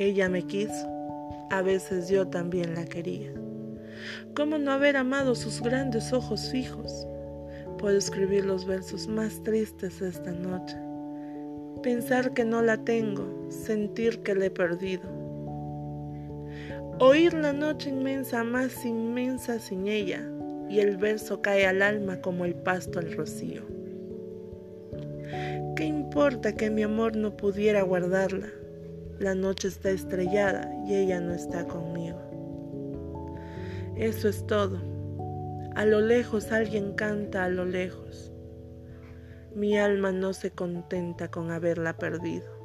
Ella me quiso, a veces yo también la quería. ¿Cómo no haber amado sus grandes ojos fijos? Puedo escribir los versos más tristes esta noche. Pensar que no la tengo, sentir que la he perdido. Oír la noche inmensa, más inmensa sin ella, y el verso cae al alma como el pasto al rocío. ¿Qué importa que mi amor no pudiera guardarla? La noche está estrellada y ella no está conmigo. Eso es todo. A lo lejos alguien canta a lo lejos. Mi alma no se contenta con haberla perdido.